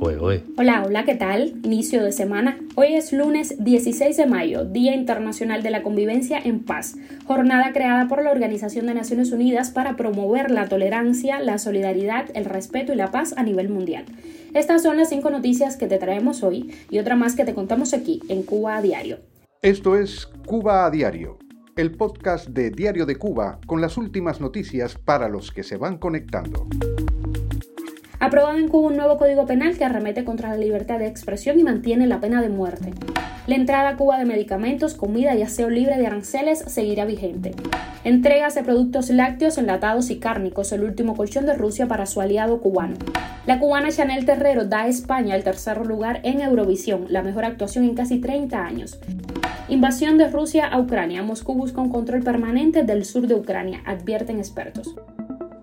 Hola, hola, ¿qué tal? Inicio de semana. Hoy es lunes 16 de mayo, Día Internacional de la Convivencia en Paz, jornada creada por la Organización de Naciones Unidas para promover la tolerancia, la solidaridad, el respeto y la paz a nivel mundial. Estas son las cinco noticias que te traemos hoy y otra más que te contamos aquí en Cuba a Diario. Esto es Cuba a Diario, el podcast de Diario de Cuba con las últimas noticias para los que se van conectando. Aprobado en Cuba un nuevo código penal que arremete contra la libertad de expresión y mantiene la pena de muerte. La entrada a Cuba de medicamentos, comida y aseo libre de aranceles seguirá vigente. Entregas de productos lácteos, enlatados y cárnicos, el último colchón de Rusia para su aliado cubano. La cubana Chanel Terrero da a España el tercer lugar en Eurovisión, la mejor actuación en casi 30 años. Invasión de Rusia a Ucrania. Moscú busca un control permanente del sur de Ucrania, advierten expertos.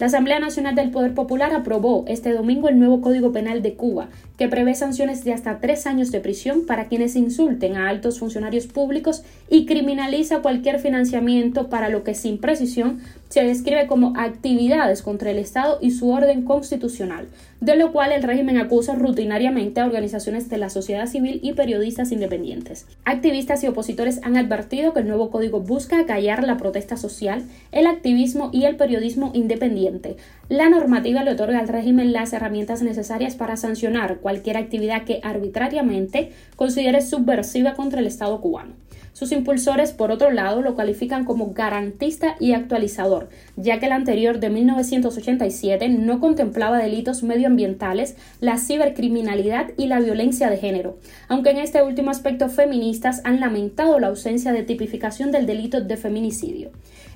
La Asamblea Nacional del Poder Popular aprobó este domingo el nuevo Código Penal de Cuba, que prevé sanciones de hasta tres años de prisión para quienes insulten a altos funcionarios públicos y criminaliza cualquier financiamiento para lo que sin precisión se describe como actividades contra el Estado y su orden constitucional, de lo cual el régimen acusa rutinariamente a organizaciones de la sociedad civil y periodistas independientes. Activistas y opositores han advertido que el nuevo código busca callar la protesta social, el activismo y el periodismo independiente. La normativa le otorga al régimen las herramientas necesarias para sancionar cualquier actividad que arbitrariamente considere subversiva contra el Estado cubano. Sus impulsores, por otro lado, lo califican como garantista y actualizador, ya que el anterior de 1987 no contemplaba delitos medioambientales, la cibercriminalidad y la violencia de género, aunque en este último aspecto feministas han lamentado la ausencia de tipificación del delito de feminicidio.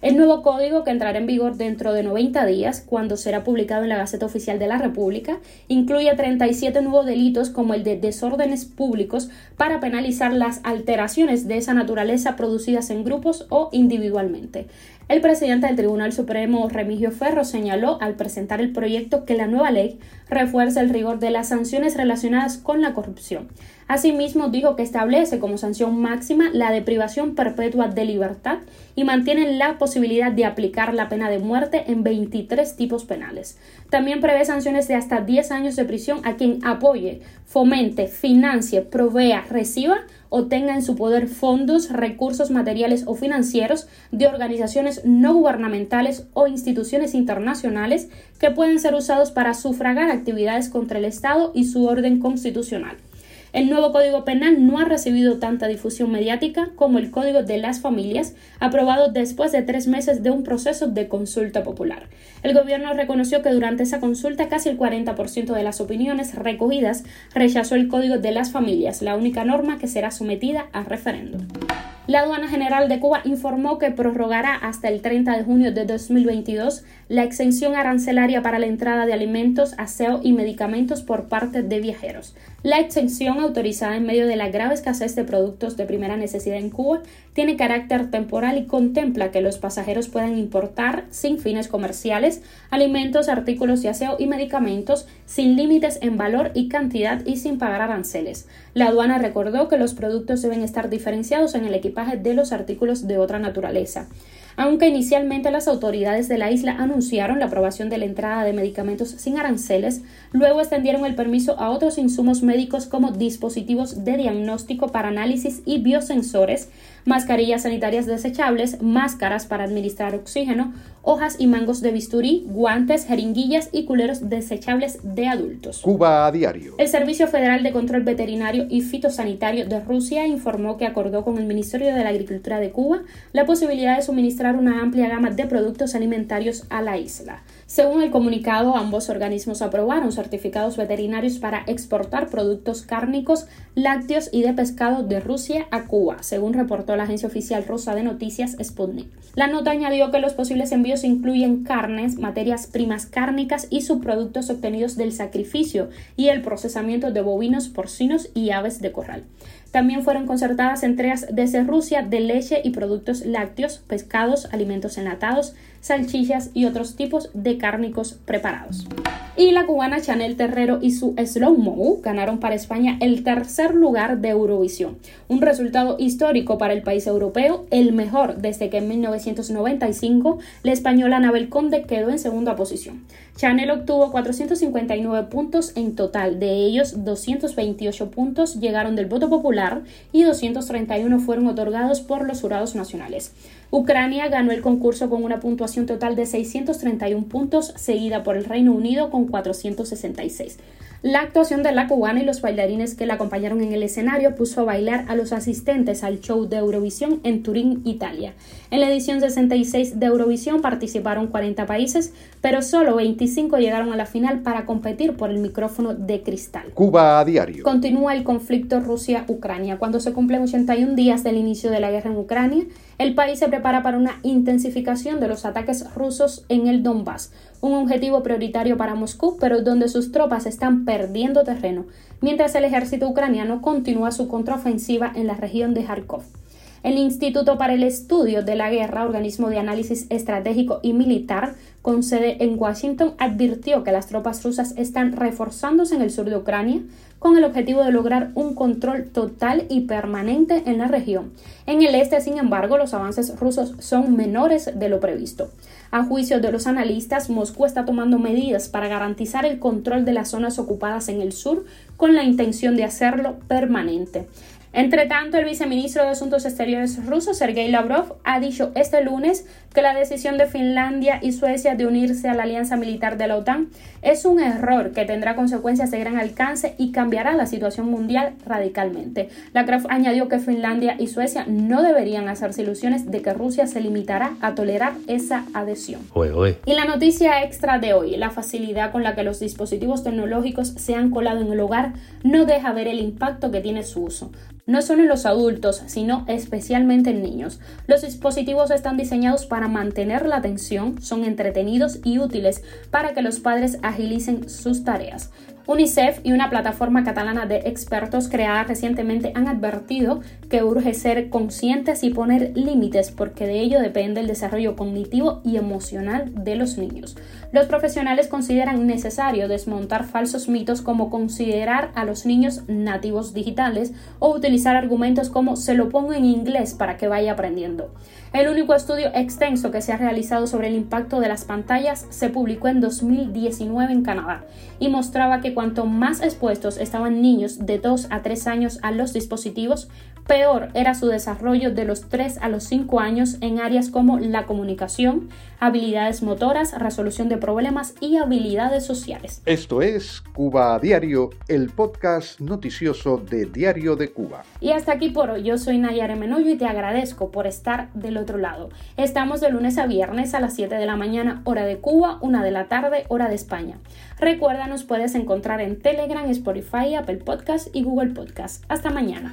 El nuevo código, que entrará en vigor dentro de 90 días, cuando será publicado en la Gaceta Oficial de la República, incluye 37 nuevos delitos como el de desórdenes públicos para penalizar las alteraciones de esa naturaleza producidas en grupos o individualmente. El presidente del Tribunal Supremo, Remigio Ferro, señaló al presentar el proyecto que la nueva ley refuerza el rigor de las sanciones relacionadas con la corrupción. Asimismo, dijo que establece como sanción máxima la deprivación perpetua de libertad y mantiene la posibilidad de aplicar la pena de muerte en 23 tipos penales. También prevé sanciones de hasta 10 años de prisión a quien apoye, fomente, financie, provea, reciba o tenga en su poder fondos, recursos materiales o financieros de organizaciones no gubernamentales o instituciones internacionales que pueden ser usados para sufragar actividades contra el Estado y su orden constitucional. El nuevo Código Penal no ha recibido tanta difusión mediática como el Código de las Familias, aprobado después de tres meses de un proceso de consulta popular. El gobierno reconoció que durante esa consulta casi el 40% de las opiniones recogidas rechazó el Código de las Familias, la única norma que será sometida a referéndum. La Aduana General de Cuba informó que prorrogará hasta el 30 de junio de 2022 la exención arancelaria para la entrada de alimentos, aseo y medicamentos por parte de viajeros. La exención, autorizada en medio de la grave escasez de productos de primera necesidad en Cuba, tiene carácter temporal y contempla que los pasajeros puedan importar, sin fines comerciales, alimentos, artículos de aseo y medicamentos sin límites en valor y cantidad y sin pagar aranceles. La aduana recordó que los productos deben estar diferenciados en el de los artículos de otra naturaleza. Aunque inicialmente las autoridades de la isla anunciaron la aprobación de la entrada de medicamentos sin aranceles, luego extendieron el permiso a otros insumos médicos como dispositivos de diagnóstico para análisis y biosensores, mascarillas sanitarias desechables, máscaras para administrar oxígeno, hojas y mangos de bisturí, guantes, jeringuillas y culeros desechables de adultos. Cuba a diario. El Servicio Federal de Control Veterinario y Fitosanitario de Rusia informó que acordó con el Ministerio de la Agricultura de Cuba la posibilidad de suministrar una amplia gama de productos alimentarios a la isla. Según el comunicado, ambos organismos aprobaron certificados veterinarios para exportar productos cárnicos, lácteos y de pescado de Rusia a Cuba, según reportó la agencia oficial rusa de noticias Sputnik. La nota añadió que los posibles envíos incluyen carnes, materias primas cárnicas y subproductos obtenidos del sacrificio y el procesamiento de bovinos, porcinos y aves de corral. También fueron concertadas entregas desde Rusia de leche y productos lácteos, pescados, alimentos enlatados, salchichas y otros tipos de cárnicos preparados. Y la cubana Chanel Terrero y su Slow Mo ganaron para España el tercer lugar de Eurovisión, un resultado histórico para el país europeo, el mejor desde que en 1995 la española Anabel Conde quedó en segunda posición. Chanel obtuvo 459 puntos en total, de ellos 228 puntos llegaron del voto popular y 231 fueron otorgados por los jurados nacionales. Ucrania ganó el concurso con una puntuación total de 631 puntos, seguida por el Reino Unido con 466. La actuación de la cubana y los bailarines que la acompañaron en el escenario puso a bailar a los asistentes al show de Eurovisión en Turín, Italia. En la edición 66 de Eurovisión participaron 40 países, pero solo 25 llegaron a la final para competir por el micrófono de cristal. Cuba a diario. Continúa el conflicto Rusia-Ucrania. Cuando se cumplen 81 días del inicio de la guerra en Ucrania, el país se prepara para una intensificación de los ataques rusos en el Donbass, un objetivo prioritario para Moscú, pero donde sus tropas están perdiendo terreno, mientras el ejército ucraniano continúa su contraofensiva en la región de Kharkov. El Instituto para el Estudio de la Guerra, organismo de análisis estratégico y militar con sede en Washington, advirtió que las tropas rusas están reforzándose en el sur de Ucrania con el objetivo de lograr un control total y permanente en la región. En el este, sin embargo, los avances rusos son menores de lo previsto. A juicio de los analistas, Moscú está tomando medidas para garantizar el control de las zonas ocupadas en el sur con la intención de hacerlo permanente. Entre tanto, el viceministro de Asuntos Exteriores ruso, Sergei Lavrov, ha dicho este lunes que la decisión de Finlandia y Suecia de unirse a la alianza militar de la OTAN es un error que tendrá consecuencias de gran alcance y cambiará la situación mundial radicalmente. Lavrov añadió que Finlandia y Suecia no deberían hacerse ilusiones de que Rusia se limitará a tolerar esa adhesión. Y la noticia extra de hoy, la facilidad con la que los dispositivos tecnológicos se han colado en el hogar no deja ver el impacto que tiene su uso no solo en los adultos, sino especialmente en niños. Los dispositivos están diseñados para mantener la atención, son entretenidos y útiles para que los padres agilicen sus tareas. UNICEF y una plataforma catalana de expertos creada recientemente han advertido que urge ser conscientes y poner límites porque de ello depende el desarrollo cognitivo y emocional de los niños. Los profesionales consideran necesario desmontar falsos mitos como considerar a los niños nativos digitales o utilizar argumentos como se lo pongo en inglés para que vaya aprendiendo. El único estudio extenso que se ha realizado sobre el impacto de las pantallas se publicó en 2019 en Canadá y mostraba que cuanto más expuestos estaban niños de 2 a 3 años a los dispositivos, era su desarrollo de los 3 a los 5 años en áreas como la comunicación, habilidades motoras, resolución de problemas y habilidades sociales. Esto es Cuba a Diario, el podcast noticioso de Diario de Cuba. Y hasta aquí por hoy, yo soy Nayara Menoyo y te agradezco por estar del otro lado. Estamos de lunes a viernes a las 7 de la mañana, hora de Cuba, 1 de la tarde, hora de España. Recuerda, nos puedes encontrar en Telegram, Spotify, Apple Podcast y Google Podcast. Hasta mañana.